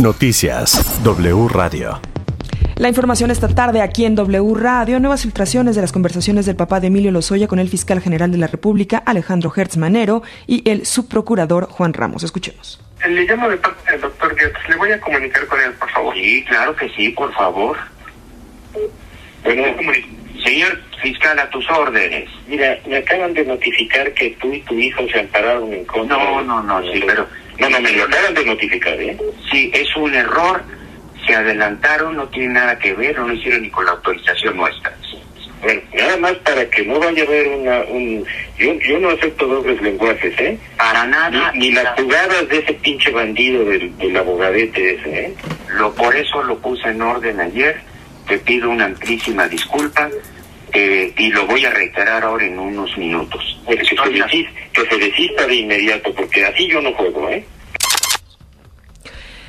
Noticias W Radio. La información esta tarde aquí en W Radio, nuevas filtraciones de las conversaciones del papá de Emilio Lozoya con el fiscal general de la República, Alejandro Hertz Manero, y el subprocurador Juan Ramos. Escuchemos. Le llamo de parte del doctor Hertz. Le voy a comunicar con él, por favor. Sí, claro que sí, por favor. Bueno, señor fiscal, a tus órdenes. Mira, me acaban de notificar que tú y tu hijo se ampararon en contra. No, no, no, sí, pero... No, no, me lo acaban de notificar, ¿eh? Sí, es un error se adelantaron, no tiene nada que ver, no lo hicieron ni con la autorización nuestra. Bueno, nada más para que no vaya a haber una... Un, yo, yo no acepto dobles lenguajes, ¿eh? Para nada. Ni, ni las jugadas de ese pinche bandido del, del abogadete ese, ¿eh? Lo, por eso lo puse en orden ayer. Te pido una amplísima disculpa eh, y lo voy a reiterar ahora en unos minutos. Que, se desista, que se desista de inmediato, porque así yo no juego, ¿eh?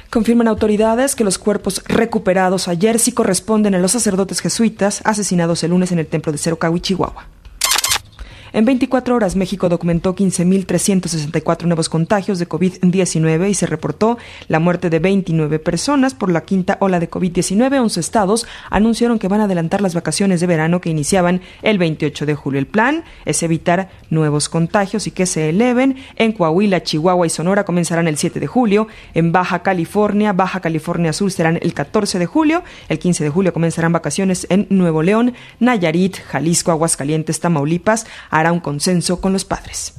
Confirman autoridades que los cuerpos recuperados ayer sí corresponden a los sacerdotes jesuitas asesinados el lunes en el templo de Cerocahui, Chihuahua. En 24 horas, México documentó 15.364 nuevos contagios de COVID-19 y se reportó la muerte de 29 personas por la quinta ola de COVID-19. 11 estados anunciaron que van a adelantar las vacaciones de verano que iniciaban el 28 de julio. El plan es evitar nuevos contagios y que se eleven. En Coahuila, Chihuahua y Sonora comenzarán el 7 de julio. En Baja California, Baja California Sur serán el 14 de julio. El 15 de julio comenzarán vacaciones en Nuevo León, Nayarit, Jalisco, Aguascalientes, Tamaulipas, hará un consenso con los padres.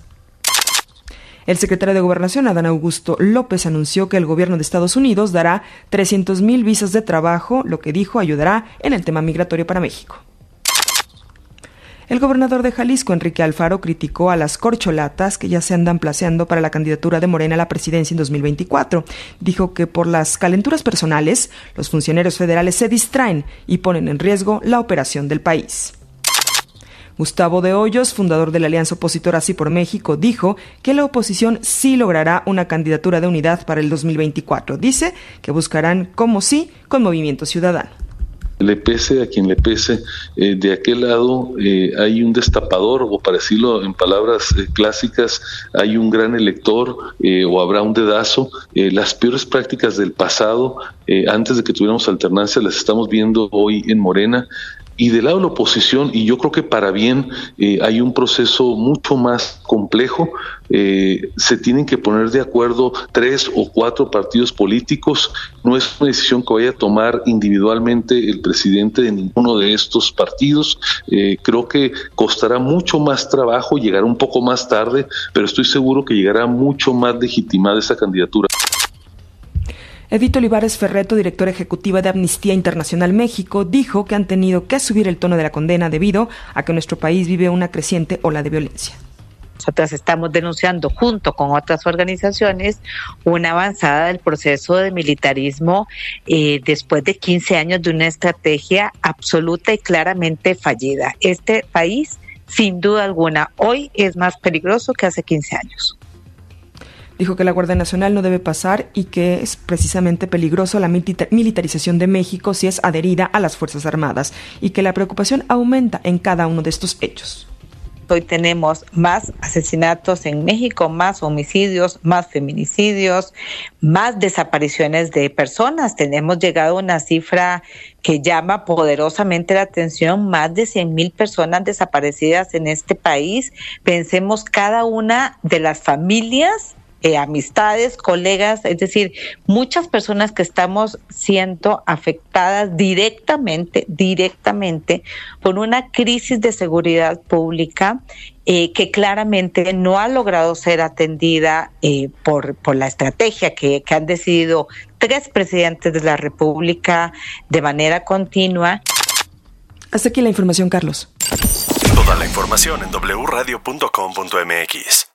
El secretario de Gobernación, Adán Augusto López, anunció que el gobierno de Estados Unidos dará 300.000 visas de trabajo, lo que dijo ayudará en el tema migratorio para México. El gobernador de Jalisco, Enrique Alfaro, criticó a las corcholatas que ya se andan placeando para la candidatura de Morena a la presidencia en 2024. Dijo que por las calenturas personales, los funcionarios federales se distraen y ponen en riesgo la operación del país. Gustavo de Hoyos, fundador de la alianza opositora Así por México, dijo que la oposición sí logrará una candidatura de unidad para el 2024. Dice que buscarán, como sí, con Movimiento Ciudadano le pese a quien le pese, eh, de aquel lado eh, hay un destapador, o para decirlo en palabras eh, clásicas, hay un gran elector o habrá un dedazo. las peores prácticas del pasado, antes de que tuviéramos alternancia, las estamos viendo hoy en Morena y del lado de la oposición, y yo creo que para bien eh, hay un proceso mucho más complejo, eh, se tienen que poner de acuerdo tres o cuatro partidos políticos, no es una decisión que vaya a tomar individualmente el presidente de ninguno de estos partidos, eh, creo que costará mucho más trabajo, llegará un poco más tarde, pero estoy seguro que llegará mucho más legitimada esa candidatura. Edith Olivares Ferreto, directora ejecutiva de Amnistía Internacional México, dijo que han tenido que subir el tono de la condena debido a que nuestro país vive una creciente ola de violencia. Nosotras estamos denunciando junto con otras organizaciones una avanzada del proceso de militarismo eh, después de 15 años de una estrategia absoluta y claramente fallida. Este país, sin duda alguna, hoy es más peligroso que hace 15 años. Dijo que la Guardia Nacional no debe pasar y que es precisamente peligroso la militarización de México si es adherida a las Fuerzas Armadas y que la preocupación aumenta en cada uno de estos hechos hoy tenemos más asesinatos en México, más homicidios, más feminicidios, más desapariciones de personas. Tenemos llegado a una cifra que llama poderosamente la atención, más de 100 mil personas desaparecidas en este país. Pensemos cada una de las familias eh, amistades, colegas, es decir, muchas personas que estamos siendo afectadas directamente, directamente por una crisis de seguridad pública eh, que claramente no ha logrado ser atendida eh, por, por la estrategia que, que han decidido tres presidentes de la República de manera continua. Hasta aquí la información, Carlos. Toda la información en wradio.com.mx.